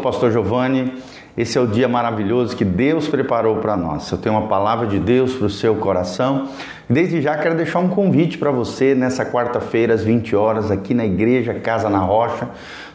pastor Giovanni. Esse é o dia maravilhoso que Deus preparou para nós. Eu tenho uma palavra de Deus para o seu coração. Desde já quero deixar um convite para você nessa quarta-feira às 20 horas aqui na igreja Casa na Rocha.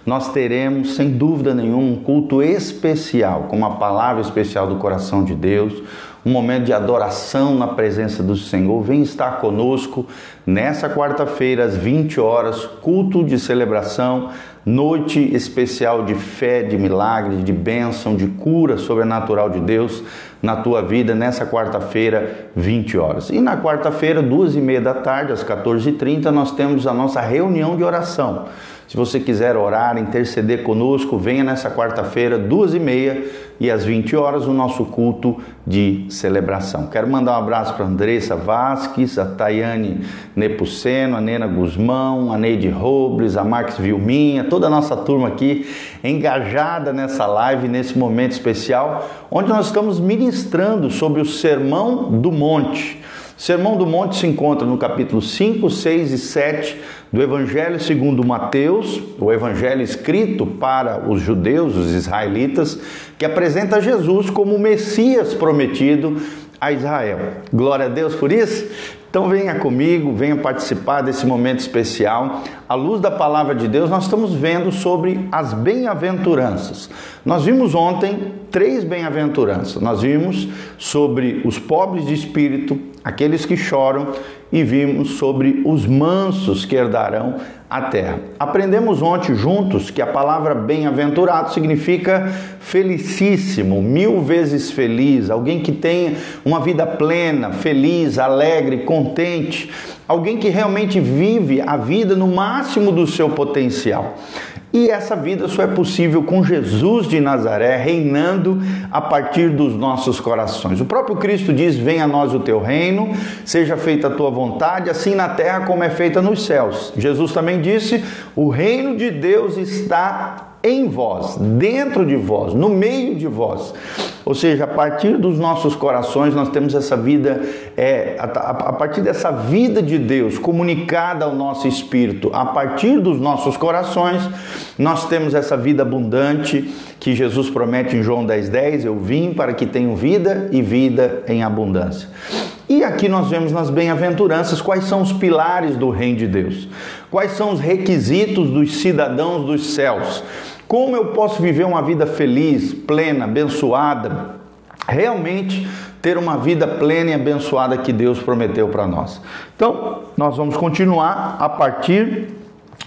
Nós teremos, sem dúvida nenhuma, um culto especial, com uma palavra especial do coração de Deus, um momento de adoração na presença do Senhor. Vem estar conosco nessa quarta-feira às 20 horas, culto de celebração noite especial de fé, de milagre, de bênção, de cura sobrenatural de Deus na tua vida nessa quarta-feira, 20 horas. E na quarta-feira, duas e meia da tarde, às 14h30, nós temos a nossa reunião de oração. Se você quiser orar, interceder conosco, venha nessa quarta-feira, duas e meia e às 20 horas, o nosso culto de celebração. Quero mandar um abraço para Andressa Vasques, a Tayane Nepuceno, a Nena Guzmão, a Neide Robles, a Marques Vilminha, toda a nossa turma aqui engajada nessa live, nesse momento especial, onde nós estamos ministrando sobre o Sermão do Monte. Sermão do Monte se encontra no capítulo 5, 6 e 7 do Evangelho segundo Mateus, o evangelho escrito para os judeus, os israelitas, que apresenta Jesus como o Messias prometido a Israel. Glória a Deus por isso. Então venha comigo, venha participar desse momento especial. À luz da palavra de Deus, nós estamos vendo sobre as bem-aventuranças. Nós vimos ontem três bem-aventuranças. Nós vimos sobre os pobres de espírito, aqueles que choram, e vimos sobre os mansos que herdarão a terra. Aprendemos ontem juntos que a palavra bem-aventurado significa felicíssimo, mil vezes feliz, alguém que tenha uma vida plena, feliz, alegre, contente, alguém que realmente vive a vida no máximo do seu potencial. E essa vida só é possível com Jesus de Nazaré reinando a partir dos nossos corações. O próprio Cristo diz: Venha a nós o teu reino, seja feita a tua vontade, assim na terra como é feita nos céus. Jesus também disse: O reino de Deus está em vós, dentro de vós, no meio de vós. Ou seja, a partir dos nossos corações nós temos essa vida, é, a, a, partir dessa vida de Deus comunicada ao nosso espírito, a partir dos nossos corações, nós temos essa vida abundante que Jesus promete em João 10,10: 10, Eu vim para que tenham vida e vida em abundância. E aqui nós vemos nas bem-aventuranças quais são os pilares do reino de Deus, quais são os requisitos dos cidadãos dos céus, como eu posso viver uma vida feliz, plena, abençoada, realmente ter uma vida plena e abençoada que Deus prometeu para nós. Então, nós vamos continuar a partir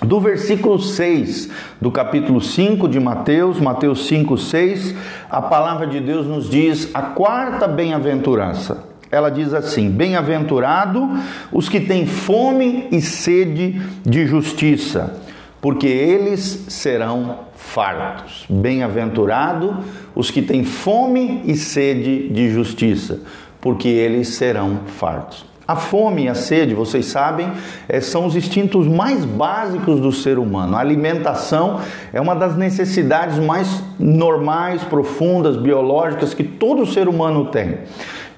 do versículo 6 do capítulo 5 de Mateus, Mateus 5, 6, a palavra de Deus nos diz a quarta bem-aventurança. Ela diz assim: Bem-aventurado os que têm fome e sede de justiça, porque eles serão fartos. Bem-aventurado os que têm fome e sede de justiça, porque eles serão fartos. A fome e a sede, vocês sabem, é, são os instintos mais básicos do ser humano. A alimentação é uma das necessidades mais normais, profundas, biológicas que todo ser humano tem.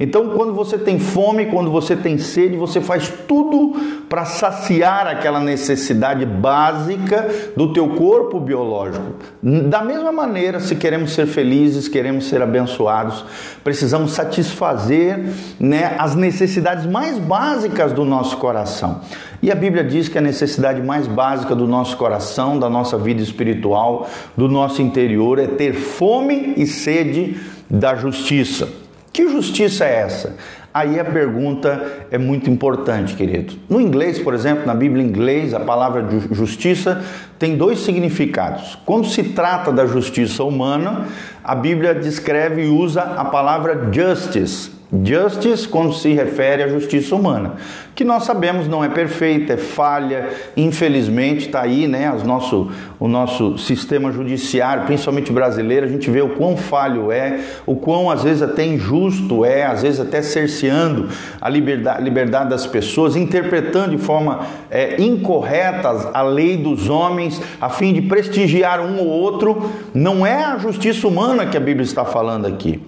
Então, quando você tem fome, quando você tem sede, você faz tudo para saciar aquela necessidade básica do teu corpo biológico. Da mesma maneira, se queremos ser felizes, queremos ser abençoados, precisamos satisfazer né, as necessidades mais básicas do nosso coração. E a Bíblia diz que a necessidade mais básica do nosso coração, da nossa vida espiritual, do nosso interior é ter fome e sede da justiça. Que justiça é essa? Aí a pergunta é muito importante, querido. No inglês, por exemplo, na Bíblia inglês, a palavra justiça tem dois significados. Quando se trata da justiça humana, a Bíblia descreve e usa a palavra justice. Justice, quando se refere à justiça humana que nós sabemos não é perfeita, é falha, infelizmente está aí, né? Nosso, o nosso sistema judiciário, principalmente brasileiro, a gente vê o quão falho é, o quão às vezes até injusto é, às vezes até cerceando a liberdade, liberdade das pessoas, interpretando de forma é, incorreta a lei dos homens a fim de prestigiar um ou outro. Não é a justiça humana que a Bíblia está falando aqui.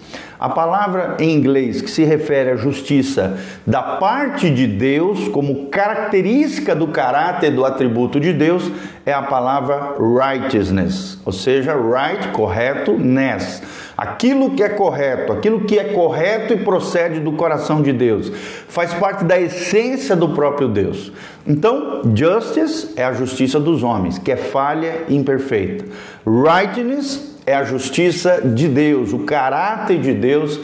A palavra em inglês que se refere à justiça da parte de Deus, como característica do caráter do atributo de Deus, é a palavra righteousness, ou seja, right, correto, ness. Aquilo que é correto, aquilo que é correto e procede do coração de Deus, faz parte da essência do próprio Deus. Então, justice é a justiça dos homens, que é falha e imperfeita. Righteousness é a justiça de Deus, o caráter de Deus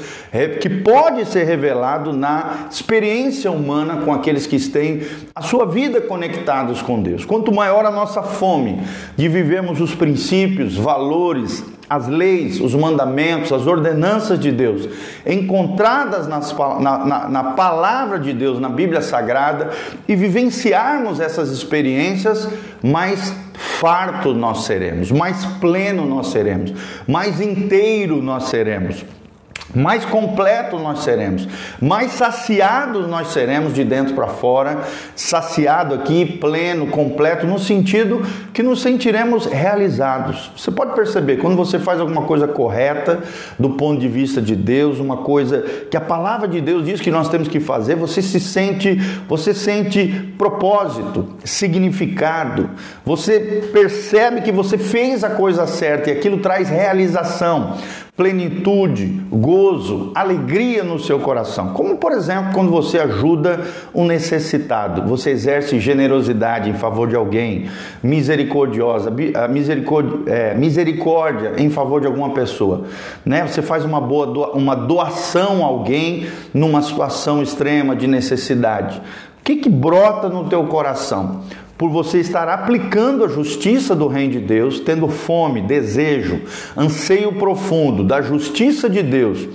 que pode ser revelado na experiência humana com aqueles que têm a sua vida conectados com Deus. Quanto maior a nossa fome de vivermos os princípios, valores, as leis, os mandamentos, as ordenanças de Deus, encontradas nas, na, na, na, palavra de Deus, na Bíblia Sagrada, e vivenciarmos essas experiências, mais fartos nós seremos, mais pleno nós seremos, mais inteiro nós seremos mais completo nós seremos, mais saciados nós seremos de dentro para fora, saciado aqui, pleno, completo, no sentido que nos sentiremos realizados. Você pode perceber, quando você faz alguma coisa correta do ponto de vista de Deus, uma coisa que a palavra de Deus diz que nós temos que fazer, você se sente, você sente propósito, significado. Você percebe que você fez a coisa certa e aquilo traz realização plenitude, gozo, alegria no seu coração. Como, por exemplo, quando você ajuda um necessitado, você exerce generosidade em favor de alguém, misericordiosa, misericórdia, é, misericórdia em favor de alguma pessoa. Né? Você faz uma boa uma doação a alguém numa situação extrema de necessidade. O que, que brota no teu coração? Por você estar aplicando a justiça do Reino de Deus, tendo fome, desejo, anseio profundo da justiça de Deus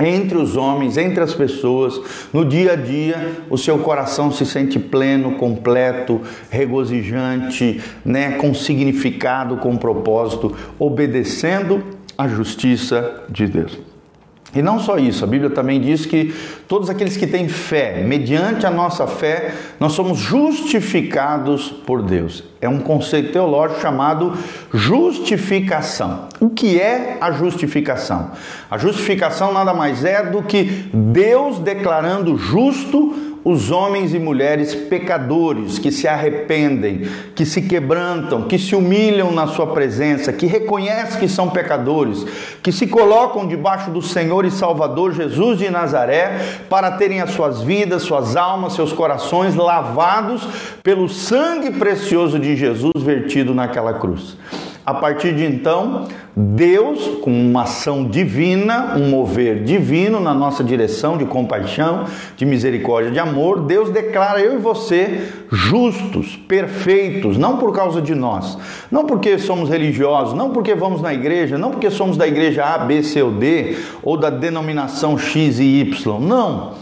entre os homens, entre as pessoas, no dia a dia, o seu coração se sente pleno, completo, regozijante, né, com significado, com propósito, obedecendo a justiça de Deus. E não só isso, a Bíblia também diz que todos aqueles que têm fé, mediante a nossa fé, nós somos justificados por Deus. É um conceito teológico chamado justificação. O que é a justificação? A justificação nada mais é do que Deus declarando justo os homens e mulheres pecadores que se arrependem, que se quebrantam, que se humilham na sua presença, que reconhecem que são pecadores, que se colocam debaixo do Senhor e Salvador Jesus de Nazaré para terem as suas vidas, suas almas, seus corações lavados pelo sangue precioso de Jesus vertido naquela cruz. A partir de então, Deus, com uma ação divina, um mover divino na nossa direção de compaixão, de misericórdia, de amor, Deus declara eu e você justos, perfeitos, não por causa de nós, não porque somos religiosos, não porque vamos na igreja, não porque somos da igreja A, B, C ou D, ou da denominação X e Y, não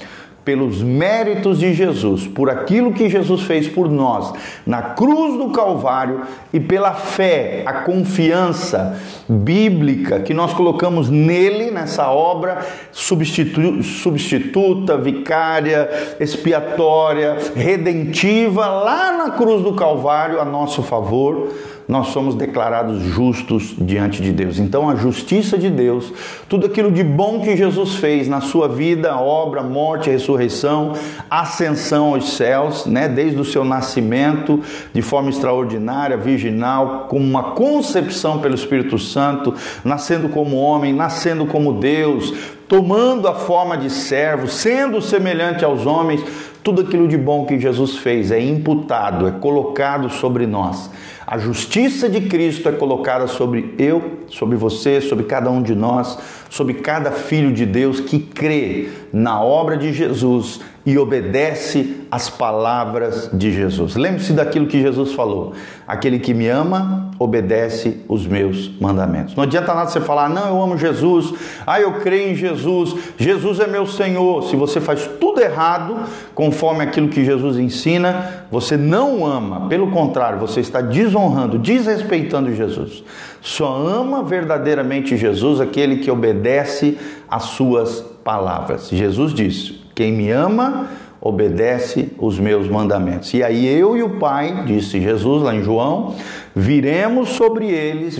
pelos méritos de Jesus, por aquilo que Jesus fez por nós na cruz do Calvário e pela fé, a confiança bíblica que nós colocamos nele, nessa obra substitu substituta, vicária, expiatória, redentiva, lá na cruz do Calvário a nosso favor nós somos declarados justos diante de Deus. Então, a justiça de Deus, tudo aquilo de bom que Jesus fez na sua vida, obra, morte, ressurreição, ascensão aos céus, né, desde o seu nascimento, de forma extraordinária, virginal, com uma concepção pelo Espírito Santo, nascendo como homem, nascendo como Deus, tomando a forma de servo, sendo semelhante aos homens, tudo aquilo de bom que Jesus fez é imputado, é colocado sobre nós. A justiça de Cristo é colocada sobre eu, sobre você, sobre cada um de nós, sobre cada filho de Deus que crê na obra de Jesus e obedece às palavras de Jesus. Lembre-se daquilo que Jesus falou: aquele que me ama, obedece os meus mandamentos. Não adianta nada você falar, não, eu amo Jesus, ah, eu creio em Jesus, Jesus é meu Senhor. Se você faz tudo errado, conforme aquilo que Jesus ensina, você não ama, pelo contrário, você está desonrando, desrespeitando Jesus. Só ama verdadeiramente Jesus aquele que obedece às suas palavras. Jesus disse: quem me ama, obedece os meus mandamentos. E aí eu e o Pai, disse Jesus lá em João, viremos sobre eles,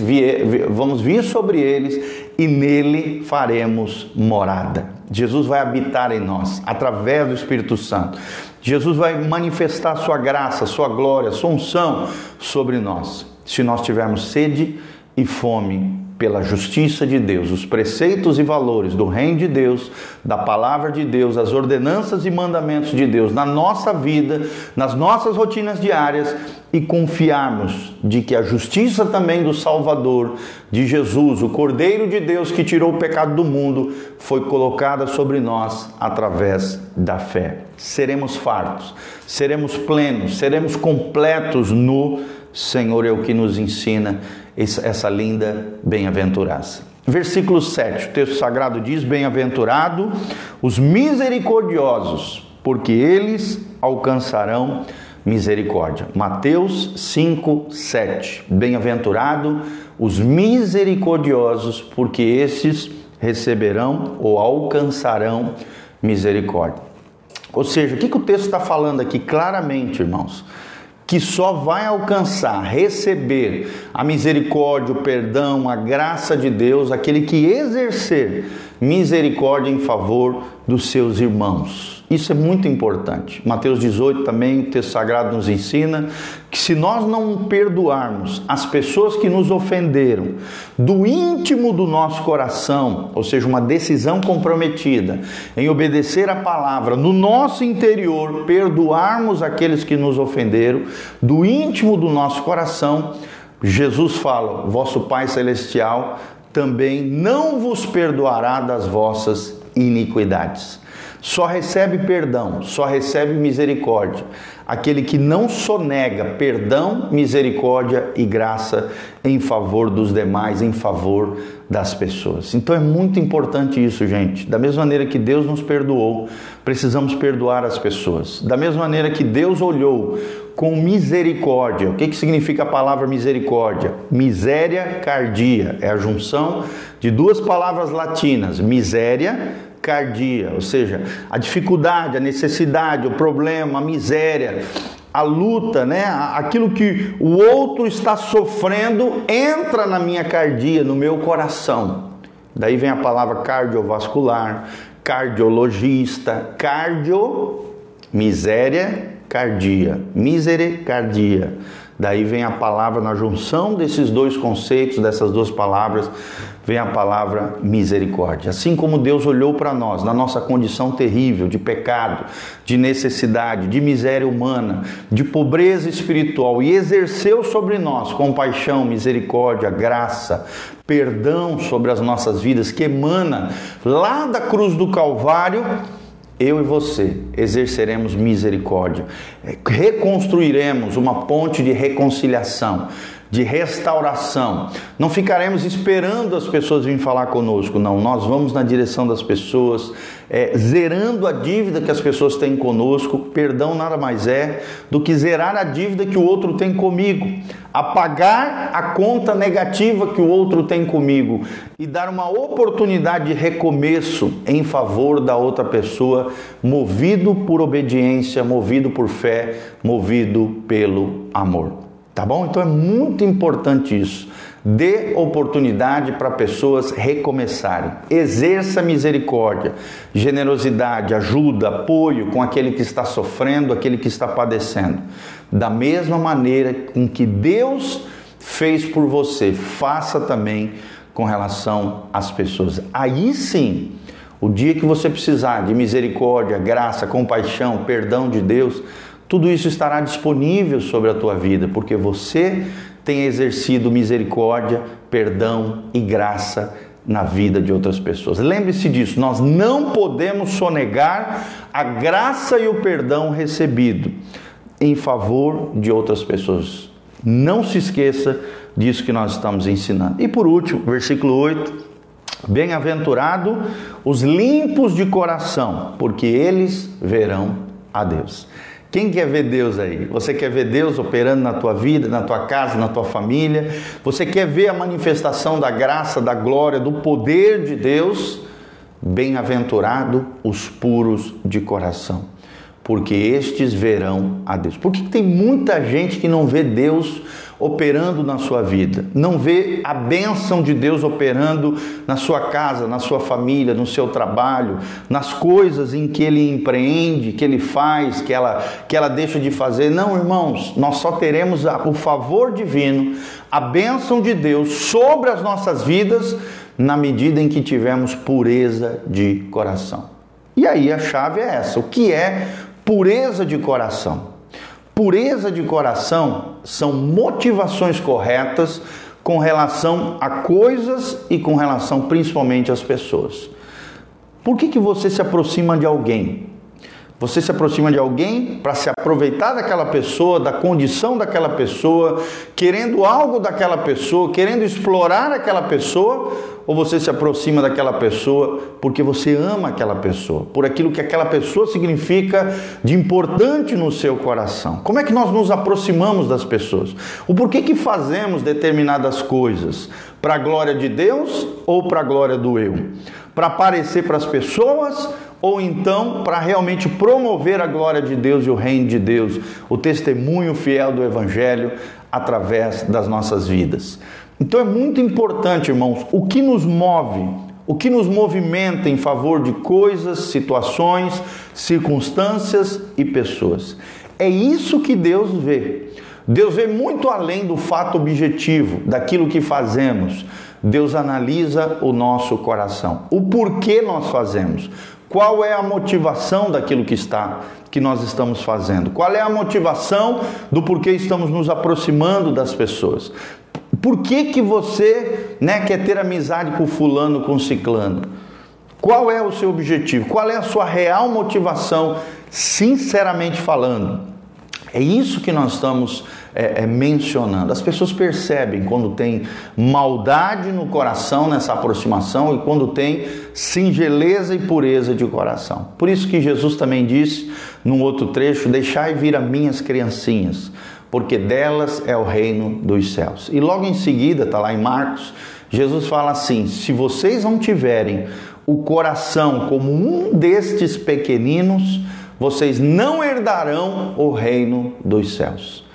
vamos vir sobre eles e nele faremos morada. Jesus vai habitar em nós através do Espírito Santo. Jesus vai manifestar sua graça, sua glória, sua unção sobre nós. Se nós tivermos sede e fome pela justiça de Deus, os preceitos e valores do reino de Deus, da palavra de Deus, as ordenanças e mandamentos de Deus na nossa vida, nas nossas rotinas diárias e confiarmos de que a justiça também do Salvador, de Jesus, o Cordeiro de Deus que tirou o pecado do mundo, foi colocada sobre nós através da fé. Seremos fartos, seremos plenos, seremos completos no Senhor, é o que nos ensina essa linda bem-aventurança. Versículo 7, o texto sagrado diz: Bem-aventurado os misericordiosos, porque eles alcançarão misericórdia. Mateus 5, 7. Bem-aventurado os misericordiosos, porque esses receberão ou alcançarão misericórdia. Ou seja, o que, que o texto está falando aqui claramente, irmãos? Que só vai alcançar, receber a misericórdia, o perdão, a graça de Deus, aquele que exercer misericórdia em favor dos seus irmãos. Isso é muito importante. Mateus 18 também, o texto sagrado nos ensina que se nós não perdoarmos as pessoas que nos ofenderam do íntimo do nosso coração, ou seja, uma decisão comprometida em obedecer a palavra no nosso interior, perdoarmos aqueles que nos ofenderam do íntimo do nosso coração, Jesus fala: "Vosso Pai celestial também não vos perdoará das vossas iniquidades. Só recebe perdão, só recebe misericórdia aquele que não sonega perdão, misericórdia e graça em favor dos demais, em favor das pessoas. Então é muito importante isso, gente. Da mesma maneira que Deus nos perdoou, precisamos perdoar as pessoas. Da mesma maneira que Deus olhou com misericórdia. O que, que significa a palavra misericórdia? Miséria cardia. É a junção de duas palavras latinas: miséria cardia, ou seja, a dificuldade, a necessidade, o problema, a miséria, a luta, né? Aquilo que o outro está sofrendo entra na minha cardia, no meu coração. Daí vem a palavra cardiovascular, cardiologista, cardio, miséria, cardia, misericardia. Daí vem a palavra na junção desses dois conceitos, dessas duas palavras, vem a palavra misericórdia. Assim como Deus olhou para nós, na nossa condição terrível de pecado, de necessidade, de miséria humana, de pobreza espiritual e exerceu sobre nós compaixão, misericórdia, graça, perdão sobre as nossas vidas que emana lá da cruz do Calvário, eu e você exerceremos misericórdia, reconstruiremos uma ponte de reconciliação, de restauração. Não ficaremos esperando as pessoas virem falar conosco, não. Nós vamos na direção das pessoas, é, zerando a dívida que as pessoas têm conosco. Perdão nada mais é do que zerar a dívida que o outro tem comigo, apagar a conta negativa que o outro tem comigo e dar uma oportunidade de recomeço em favor da outra pessoa, movido por obediência, movido por fé, movido pelo amor. Tá bom? Então é muito importante isso. Dê oportunidade para pessoas recomeçarem. Exerça misericórdia, generosidade, ajuda, apoio com aquele que está sofrendo, aquele que está padecendo. Da mesma maneira com que Deus fez por você, faça também com relação às pessoas. Aí sim, o dia que você precisar de misericórdia, graça, compaixão, perdão de Deus, tudo isso estará disponível sobre a tua vida, porque você tem exercido misericórdia, perdão e graça na vida de outras pessoas. Lembre-se disso, nós não podemos sonegar a graça e o perdão recebido em favor de outras pessoas. Não se esqueça disso que nós estamos ensinando. E por último, versículo 8: Bem-aventurado os limpos de coração, porque eles verão a Deus. Quem quer ver Deus aí? Você quer ver Deus operando na tua vida, na tua casa, na tua família? Você quer ver a manifestação da graça, da glória, do poder de Deus? Bem-aventurado os puros de coração, porque estes verão a Deus. Por que tem muita gente que não vê Deus operando na sua vida, não vê a bênção de Deus operando na sua casa, na sua família, no seu trabalho, nas coisas em que ele empreende, que ele faz, que ela, que ela deixa de fazer. Não, irmãos, nós só teremos o favor divino, a bênção de Deus sobre as nossas vidas na medida em que tivermos pureza de coração. E aí a chave é essa: o que é pureza de coração? Pureza de coração são motivações corretas com relação a coisas e com relação principalmente às pessoas. Por que, que você se aproxima de alguém? Você se aproxima de alguém para se aproveitar daquela pessoa, da condição daquela pessoa, querendo algo daquela pessoa, querendo explorar aquela pessoa, ou você se aproxima daquela pessoa porque você ama aquela pessoa, por aquilo que aquela pessoa significa de importante no seu coração? Como é que nós nos aproximamos das pessoas? O porquê que fazemos determinadas coisas? Para a glória de Deus ou para a glória do eu? Para aparecer para as pessoas ou então para realmente promover a glória de Deus e o reino de Deus, o testemunho fiel do Evangelho através das nossas vidas. Então é muito importante, irmãos, o que nos move, o que nos movimenta em favor de coisas, situações, circunstâncias e pessoas. É isso que Deus vê. Deus vê muito além do fato objetivo, daquilo que fazemos. Deus analisa o nosso coração, o porquê nós fazemos, qual é a motivação daquilo que está que nós estamos fazendo? Qual é a motivação do porquê estamos nos aproximando das pessoas? Por que, que você né, quer ter amizade com fulano, com ciclano? Qual é o seu objetivo? Qual é a sua real motivação, sinceramente falando? É isso que nós estamos é, é, mencionando. As pessoas percebem quando tem maldade no coração nessa aproximação e quando tem singeleza e pureza de coração. Por isso que Jesus também disse num outro trecho: Deixai vir a minhas criancinhas, porque delas é o reino dos céus. E logo em seguida, está lá em Marcos, Jesus fala assim: Se vocês não tiverem o coração como um destes pequeninos, vocês não herdarão o reino dos céus.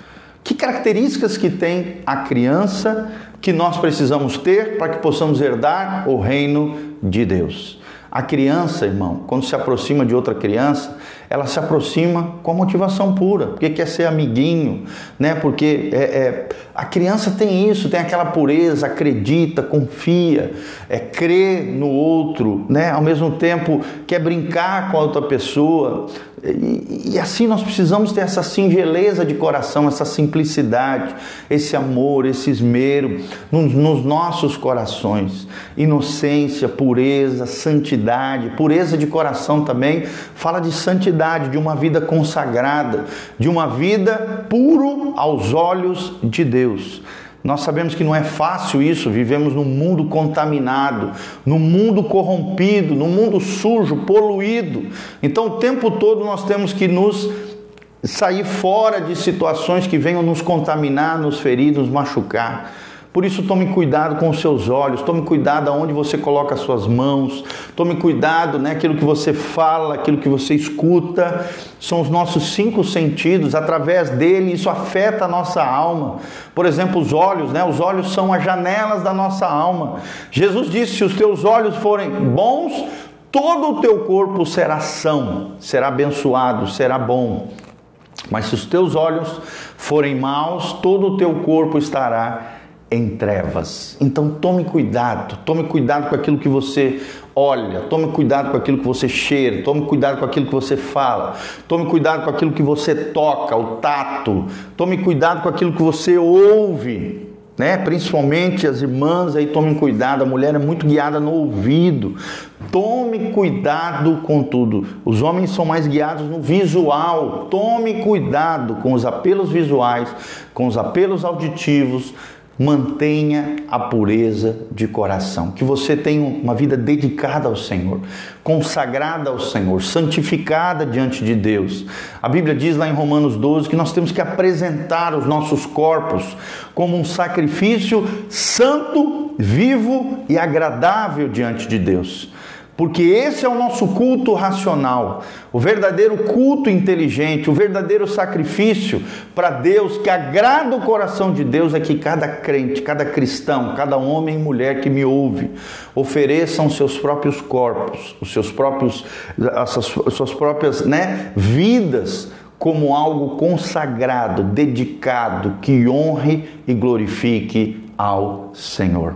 Que características que tem a criança que nós precisamos ter para que possamos herdar o reino de Deus? A criança, irmão, quando se aproxima de outra criança, ela se aproxima com a motivação pura, porque quer ser amiguinho, né? Porque é, é, a criança tem isso, tem aquela pureza, acredita, confia, é, crê no outro, né? Ao mesmo tempo quer brincar com a outra pessoa. E, e assim nós precisamos ter essa singeleza de coração, essa simplicidade, esse amor, esse esmero nos, nos nossos corações. Inocência, pureza, santidade, pureza de coração também fala de santidade santidade, de uma vida consagrada, de uma vida puro aos olhos de Deus. Nós sabemos que não é fácil isso, vivemos num mundo contaminado, num mundo corrompido, num mundo sujo, poluído. Então o tempo todo nós temos que nos sair fora de situações que venham nos contaminar, nos ferir, nos machucar. Por isso, tome cuidado com os seus olhos, tome cuidado aonde você coloca as suas mãos, tome cuidado, né, aquilo que você fala, aquilo que você escuta, são os nossos cinco sentidos, através dele isso afeta a nossa alma. Por exemplo, os olhos, né, os olhos são as janelas da nossa alma. Jesus disse: se os teus olhos forem bons, todo o teu corpo será são, será abençoado, será bom. Mas se os teus olhos forem maus, todo o teu corpo estará em trevas. Então tome cuidado, tome cuidado com aquilo que você olha, tome cuidado com aquilo que você cheira, tome cuidado com aquilo que você fala, tome cuidado com aquilo que você toca, o tato, tome cuidado com aquilo que você ouve. Né? Principalmente as irmãs aí tomem cuidado, a mulher é muito guiada no ouvido. Tome cuidado com tudo. Os homens são mais guiados no visual. Tome cuidado com os apelos visuais, com os apelos auditivos, mantenha a pureza de coração, que você tenha uma vida dedicada ao Senhor, consagrada ao Senhor, santificada diante de Deus. A Bíblia diz lá em Romanos 12 que nós temos que apresentar os nossos corpos como um sacrifício santo, vivo e agradável diante de Deus. Porque esse é o nosso culto racional, o verdadeiro culto inteligente, o verdadeiro sacrifício para Deus que agrada o coração de Deus é que cada crente, cada cristão, cada homem e mulher que me ouve ofereçam seus próprios corpos, os seus próprios, as suas próprias, né, vidas como algo consagrado, dedicado, que honre e glorifique ao Senhor.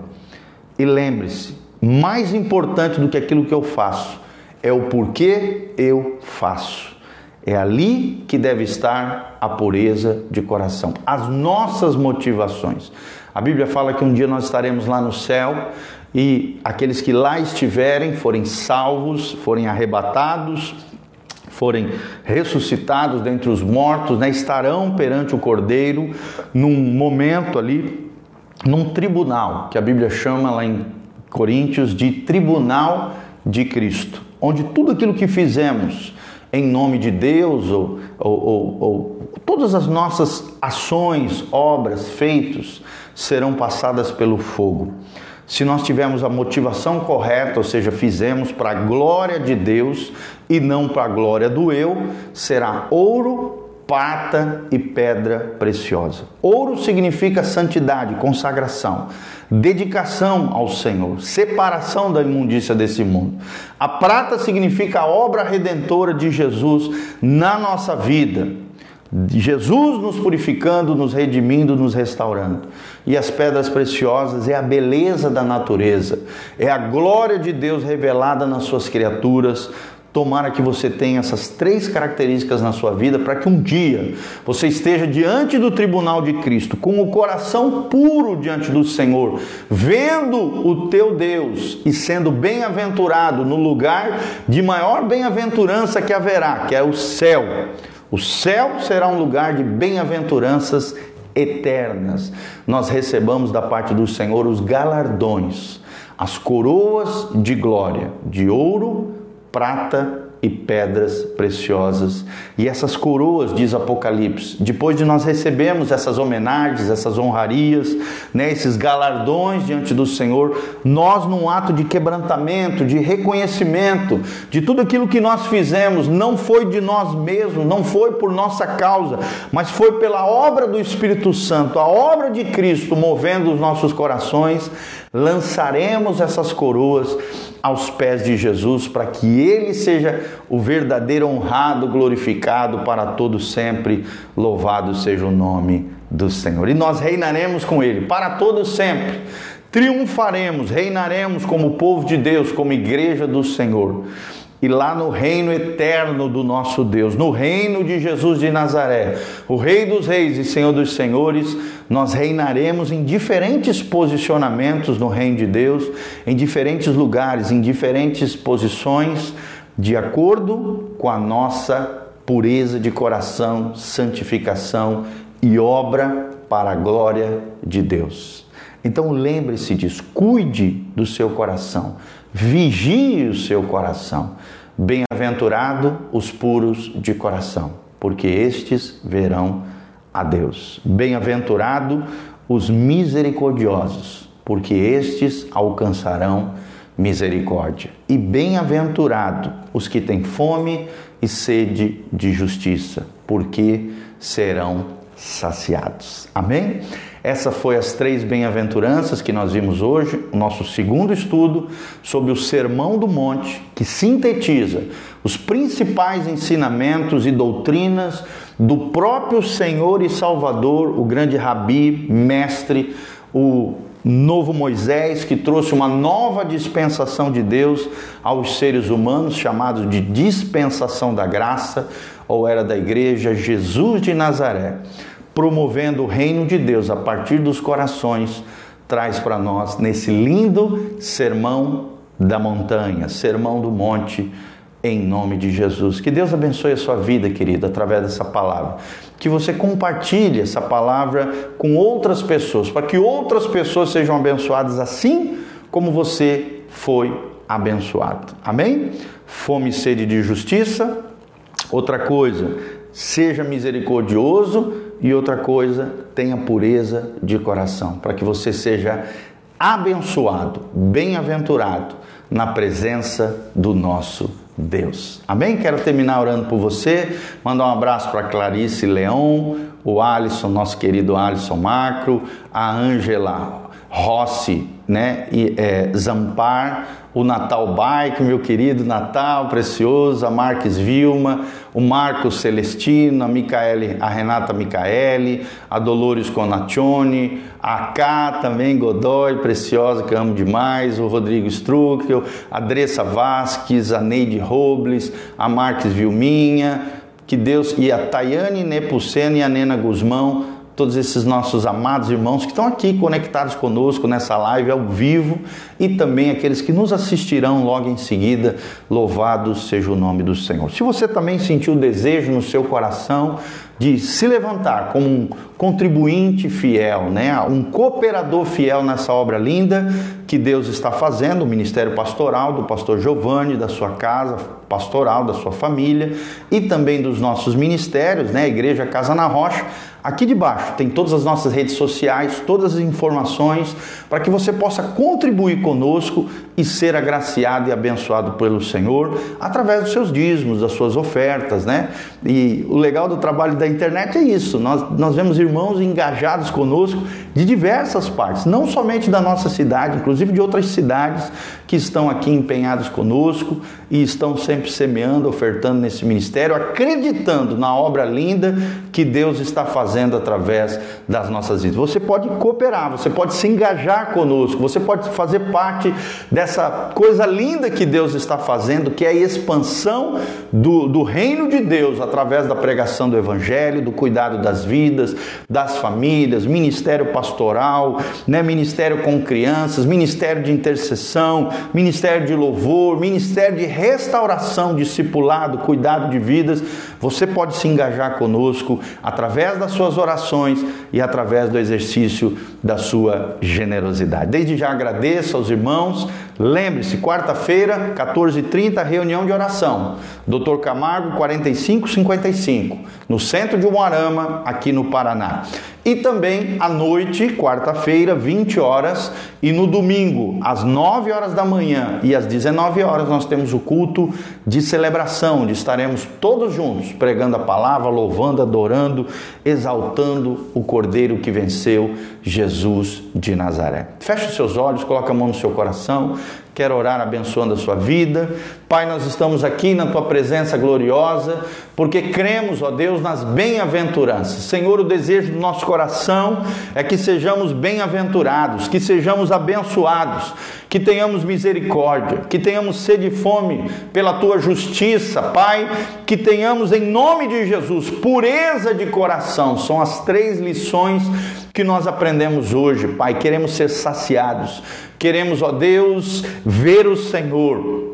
E lembre-se, mais importante do que aquilo que eu faço é o porquê eu faço. É ali que deve estar a pureza de coração, as nossas motivações. A Bíblia fala que um dia nós estaremos lá no céu e aqueles que lá estiverem, forem salvos, forem arrebatados, forem ressuscitados dentre os mortos, né, estarão perante o Cordeiro num momento ali, num tribunal, que a Bíblia chama lá em Coríntios de tribunal de Cristo, onde tudo aquilo que fizemos em nome de Deus ou, ou, ou, ou todas as nossas ações, obras, feitos serão passadas pelo fogo. Se nós tivermos a motivação correta, ou seja, fizemos para a glória de Deus e não para a glória do eu, será ouro prata e pedra preciosa. Ouro significa santidade, consagração, dedicação ao Senhor, separação da imundícia desse mundo. A prata significa a obra redentora de Jesus na nossa vida. Jesus nos purificando, nos redimindo, nos restaurando. E as pedras preciosas é a beleza da natureza, é a glória de Deus revelada nas suas criaturas, Tomara que você tenha essas três características na sua vida para que um dia você esteja diante do tribunal de Cristo com o coração puro diante do Senhor, vendo o teu Deus e sendo bem-aventurado no lugar de maior bem-aventurança que haverá, que é o céu. O céu será um lugar de bem-aventuranças eternas. Nós recebamos da parte do Senhor os galardões, as coroas de glória, de ouro, prata e pedras preciosas. E essas coroas, diz Apocalipse, depois de nós recebermos essas homenagens, essas honrarias, né, esses galardões diante do Senhor, nós, num ato de quebrantamento, de reconhecimento de tudo aquilo que nós fizemos, não foi de nós mesmos, não foi por nossa causa, mas foi pela obra do Espírito Santo, a obra de Cristo movendo os nossos corações, lançaremos essas coroas aos pés de Jesus para que ele seja o verdadeiro honrado, glorificado para todo sempre. Louvado seja o nome do Senhor. E nós reinaremos com ele para todo sempre. Triunfaremos, reinaremos como povo de Deus, como igreja do Senhor e lá no reino eterno do nosso Deus, no reino de Jesus de Nazaré, o Rei dos Reis e Senhor dos Senhores, nós reinaremos em diferentes posicionamentos no reino de Deus, em diferentes lugares, em diferentes posições, de acordo com a nossa pureza de coração, santificação e obra para a glória de Deus. Então lembre-se disso, cuide do seu coração, vigie o seu coração. Bem-aventurado os puros de coração, porque estes verão a Deus. Bem-aventurado os misericordiosos, porque estes alcançarão misericórdia. E bem-aventurado os que têm fome e sede de justiça, porque serão saciados. Amém? Essa foi as três bem-aventuranças que nós vimos hoje, o nosso segundo estudo sobre o Sermão do Monte, que sintetiza os principais ensinamentos e doutrinas do próprio Senhor e Salvador, o grande rabi, mestre, o novo Moisés que trouxe uma nova dispensação de Deus aos seres humanos, chamado de dispensação da graça, ou era da igreja Jesus de Nazaré promovendo o reino de Deus a partir dos corações, traz para nós nesse lindo sermão da montanha, sermão do monte, em nome de Jesus. Que Deus abençoe a sua vida, querida, através dessa palavra. Que você compartilhe essa palavra com outras pessoas, para que outras pessoas sejam abençoadas assim como você foi abençoado. Amém? Fome e sede de justiça. Outra coisa, seja misericordioso e outra coisa, tenha pureza de coração, para que você seja abençoado, bem-aventurado na presença do nosso Deus. Amém? Quero terminar orando por você, mandar um abraço para Clarice Leão, o Alisson, nosso querido Alisson Macro, a Ângela Rossi, né, e é, Zampar, o Natal Bike, meu querido Natal precioso, a Marques Vilma, o Marcos Celestino, a, Micaele, a Renata Micaele, a Dolores Conaccione, a Cá também, Godoy, preciosa, que amo demais, o Rodrigo Struckel, a Dressa Vasques, a Neide Robles, a Marques Vilminha, que Deus, e a Tayane Nepucena e a Nena Guzmão, todos esses nossos amados irmãos que estão aqui conectados conosco nessa live ao vivo e também aqueles que nos assistirão logo em seguida. Louvado seja o nome do Senhor. Se você também sentiu o desejo no seu coração de se levantar como um contribuinte fiel, né? um cooperador fiel nessa obra linda que Deus está fazendo, o ministério pastoral do pastor Giovanni, da sua casa pastoral, da sua família e também dos nossos ministérios, né? Igreja Casa na Rocha. Aqui debaixo tem todas as nossas redes sociais, todas as informações para que você possa contribuir conosco e ser agraciado e abençoado pelo Senhor através dos seus dízimos, das suas ofertas, né? E o legal do trabalho da internet é isso. Nós, nós vemos irmãos engajados conosco de diversas partes, não somente da nossa cidade, inclusive de outras cidades que estão aqui empenhados conosco e estão sempre semeando, ofertando nesse ministério, acreditando na obra linda que Deus está fazendo através das nossas vidas. Você pode cooperar, você pode se engajar conosco, você pode fazer parte dessa coisa linda que Deus está fazendo, que é a expansão do, do reino de Deus através da pregação do Evangelho, do cuidado das vidas, das famílias, ministério pastoral, né, ministério com crianças, ministério de intercessão, ministério de louvor, ministério de restauração, discipulado, cuidado de vidas. Você pode se engajar conosco através das suas orações e através do exercício da sua generosidade. Desde já agradeço aos irmãos. Lembre-se, quarta-feira, 14h30, reunião de oração. Doutor Camargo, 4555, no centro de Umuarama, aqui no Paraná. E também à noite, quarta-feira, 20 horas, e no domingo, às 9 horas da manhã e às 19 horas, nós temos o culto de celebração, onde estaremos todos juntos pregando a palavra, louvando, adorando, exaltando o Cordeiro que venceu, Jesus de Nazaré. Feche os seus olhos, coloque a mão no seu coração. Quero orar abençoando a sua vida. Pai, nós estamos aqui na tua presença gloriosa, porque cremos, ó Deus, nas bem-aventuranças. Senhor, o desejo do nosso coração é que sejamos bem-aventurados, que sejamos abençoados, que tenhamos misericórdia, que tenhamos sede e fome pela tua justiça, Pai, que tenhamos em nome de Jesus pureza de coração. São as três lições que nós aprendemos hoje, Pai. Queremos ser saciados, queremos, ó Deus, ver o Senhor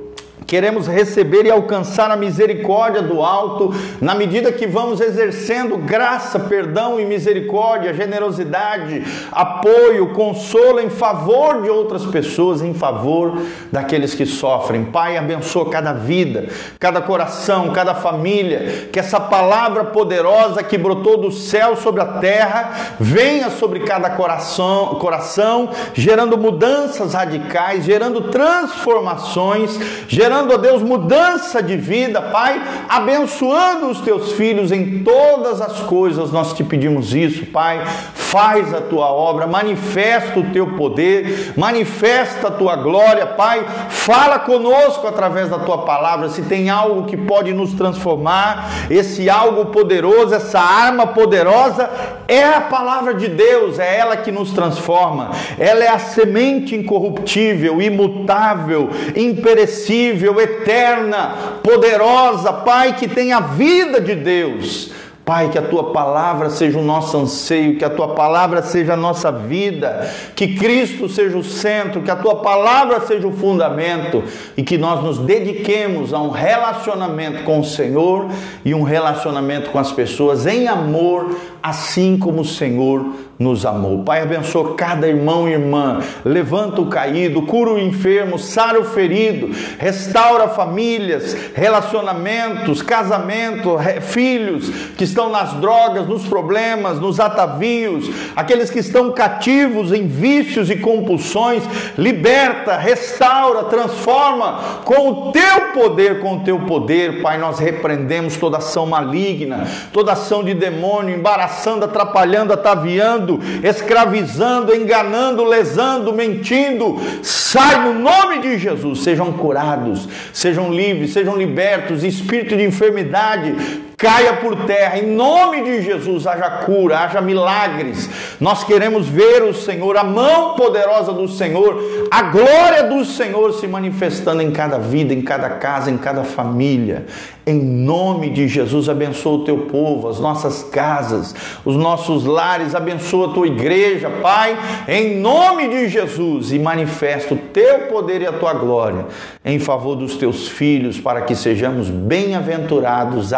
Queremos receber e alcançar a misericórdia do alto na medida que vamos exercendo graça, perdão e misericórdia, generosidade, apoio, consolo em favor de outras pessoas, em favor daqueles que sofrem. Pai, abençoa cada vida, cada coração, cada família, que essa palavra poderosa que brotou do céu sobre a terra venha sobre cada coração, coração gerando mudanças radicais, gerando transformações, gerando gerando, ó Deus, mudança de vida, Pai, abençoando os teus filhos em todas as coisas. Nós te pedimos isso, Pai. Faz a tua obra, manifesta o teu poder, manifesta a tua glória, Pai. Fala conosco através da tua palavra. Se tem algo que pode nos transformar, esse algo poderoso, essa arma poderosa é a palavra de Deus, é ela que nos transforma. Ela é a semente incorruptível, imutável, imperecível eterna, poderosa, Pai, que tem a vida de Deus. Pai, que a tua palavra seja o nosso anseio, que a tua palavra seja a nossa vida, que Cristo seja o centro, que a tua palavra seja o fundamento e que nós nos dediquemos a um relacionamento com o Senhor e um relacionamento com as pessoas em amor, assim como o Senhor nos amou. Pai, abençoa cada irmão e irmã, levanta o caído, cura o enfermo, sara o ferido, restaura famílias, relacionamentos, casamento, filhos que estão nas drogas, nos problemas, nos atavios, aqueles que estão cativos em vícios e compulsões, liberta, restaura, transforma com o teu poder, com o teu poder, Pai, nós repreendemos toda ação maligna, toda ação de demônio, embaraçando, atrapalhando, ataviando, escravizando, enganando, lesando, mentindo. Sai no nome de Jesus, sejam curados, sejam livres, sejam libertos, espírito de enfermidade, caia por terra, em nome de Jesus, haja cura, haja milagres. Nós queremos ver o Senhor, a mão poderosa do Senhor, a glória do Senhor se manifestando em cada vida, em cada casa, em cada família. Em nome de Jesus, abençoa o teu povo, as nossas casas, os nossos lares, abençoa a tua igreja, Pai, em nome de Jesus, e manifesta o teu poder e a tua glória em favor dos teus filhos, para que sejamos bem-aventurados,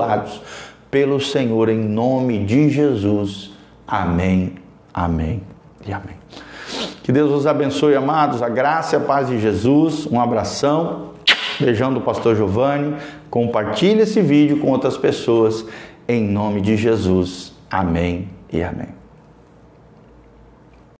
abençoados pelo Senhor, em nome de Jesus. Amém, amém e amém. Que Deus os abençoe, amados, a graça e a paz de Jesus. Um abração. Beijão do pastor Giovanni. Compartilhe esse vídeo com outras pessoas. Em nome de Jesus. Amém e amém.